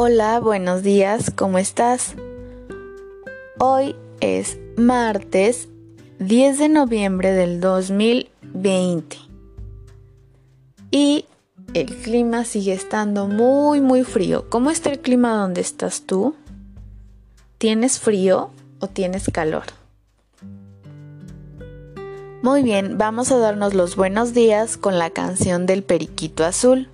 Hola, buenos días, ¿cómo estás? Hoy es martes 10 de noviembre del 2020 y el clima sigue estando muy muy frío. ¿Cómo está el clima donde estás tú? ¿Tienes frío o tienes calor? Muy bien, vamos a darnos los buenos días con la canción del Periquito Azul.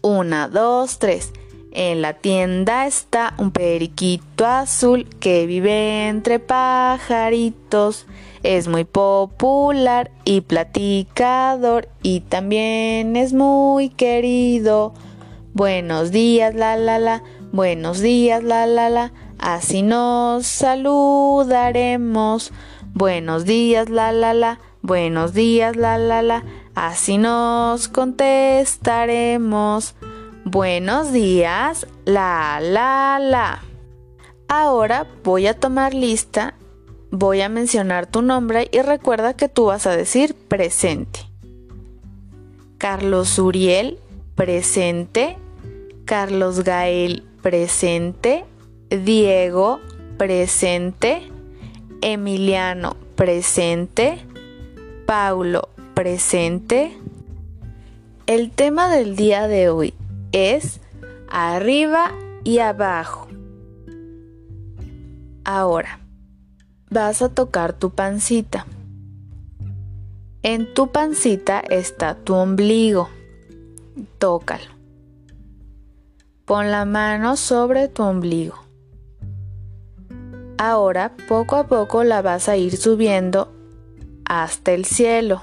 Una, dos, tres. En la tienda está un periquito azul que vive entre pajaritos. Es muy popular y platicador y también es muy querido. Buenos días, la la la. Buenos días, la la la. Así nos saludaremos. Buenos días, la la la. Buenos días, la la la. Así nos contestaremos. Buenos días, la, la, la. Ahora voy a tomar lista, voy a mencionar tu nombre y recuerda que tú vas a decir presente. Carlos Uriel, presente. Carlos Gael, presente. Diego, presente. Emiliano, presente. Paulo, presente. El tema del día de hoy es arriba y abajo. Ahora, vas a tocar tu pancita. En tu pancita está tu ombligo. Tócalo. Pon la mano sobre tu ombligo. Ahora, poco a poco la vas a ir subiendo hasta el cielo.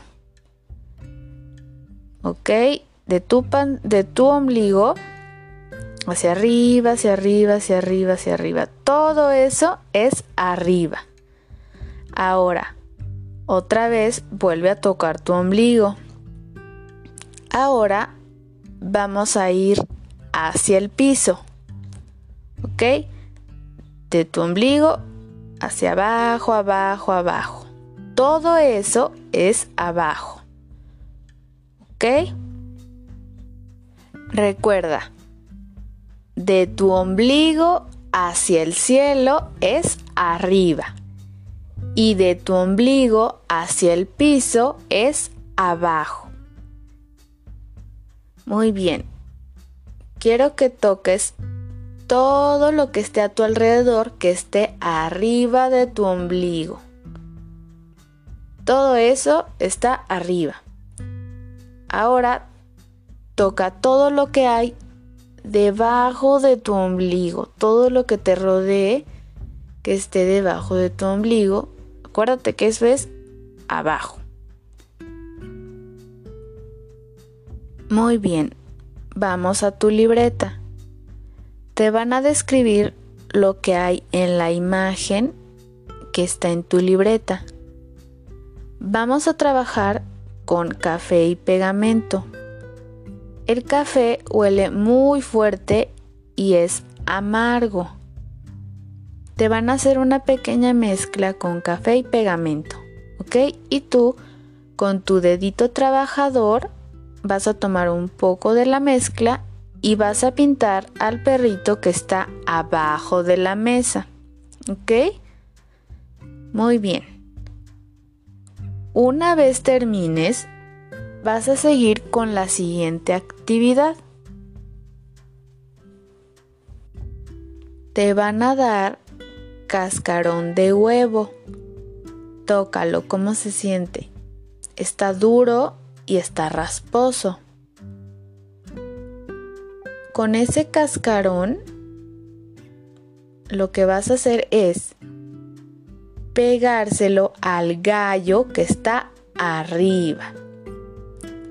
¿Ok? De tu, pan, de tu ombligo hacia arriba, hacia arriba, hacia arriba, hacia arriba. Todo eso es arriba. Ahora, otra vez vuelve a tocar tu ombligo. Ahora vamos a ir hacia el piso. ¿Ok? De tu ombligo hacia abajo, abajo, abajo. Todo eso es abajo. ¿Ok? Recuerda, de tu ombligo hacia el cielo es arriba y de tu ombligo hacia el piso es abajo. Muy bien. Quiero que toques todo lo que esté a tu alrededor que esté arriba de tu ombligo. Todo eso está arriba. Ahora Toca todo lo que hay debajo de tu ombligo, todo lo que te rodee que esté debajo de tu ombligo. Acuérdate que eso es abajo. Muy bien, vamos a tu libreta. Te van a describir lo que hay en la imagen que está en tu libreta. Vamos a trabajar con café y pegamento. El café huele muy fuerte y es amargo. Te van a hacer una pequeña mezcla con café y pegamento, ¿ok? Y tú, con tu dedito trabajador, vas a tomar un poco de la mezcla y vas a pintar al perrito que está abajo de la mesa, ¿ok? Muy bien. Una vez termines, vas a seguir con la siguiente actividad. Te van a dar cascarón de huevo. Tócalo, ¿cómo se siente? Está duro y está rasposo. Con ese cascarón, lo que vas a hacer es pegárselo al gallo que está arriba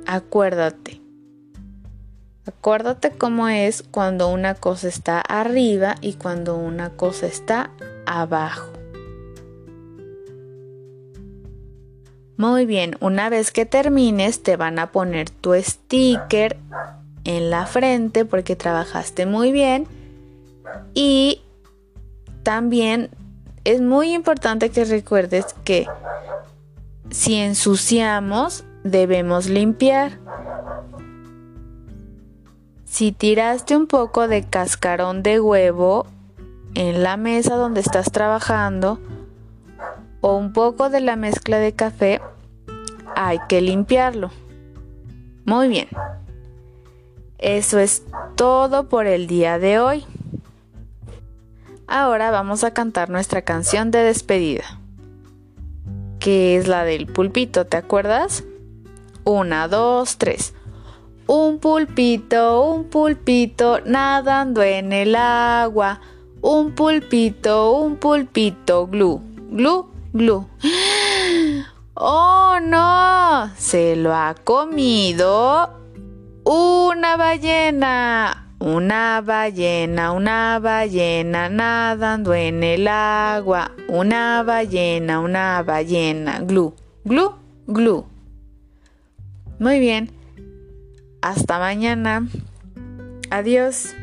acuérdate. Acuérdate cómo es cuando una cosa está arriba y cuando una cosa está abajo. Muy bien, una vez que termines te van a poner tu sticker en la frente porque trabajaste muy bien y también es muy importante que recuerdes que si ensuciamos debemos limpiar. Si tiraste un poco de cascarón de huevo en la mesa donde estás trabajando o un poco de la mezcla de café, hay que limpiarlo. Muy bien. Eso es todo por el día de hoy. Ahora vamos a cantar nuestra canción de despedida, que es la del pulpito, ¿te acuerdas? Una, dos, tres. Un pulpito, un pulpito nadando en el agua. Un pulpito, un pulpito, glu, glu, glu. ¡Oh no! Se lo ha comido una ballena. Una ballena, una ballena nadando en el agua. Una ballena, una ballena. Glu, glu, glu. Muy bien. Hasta mañana. Adiós.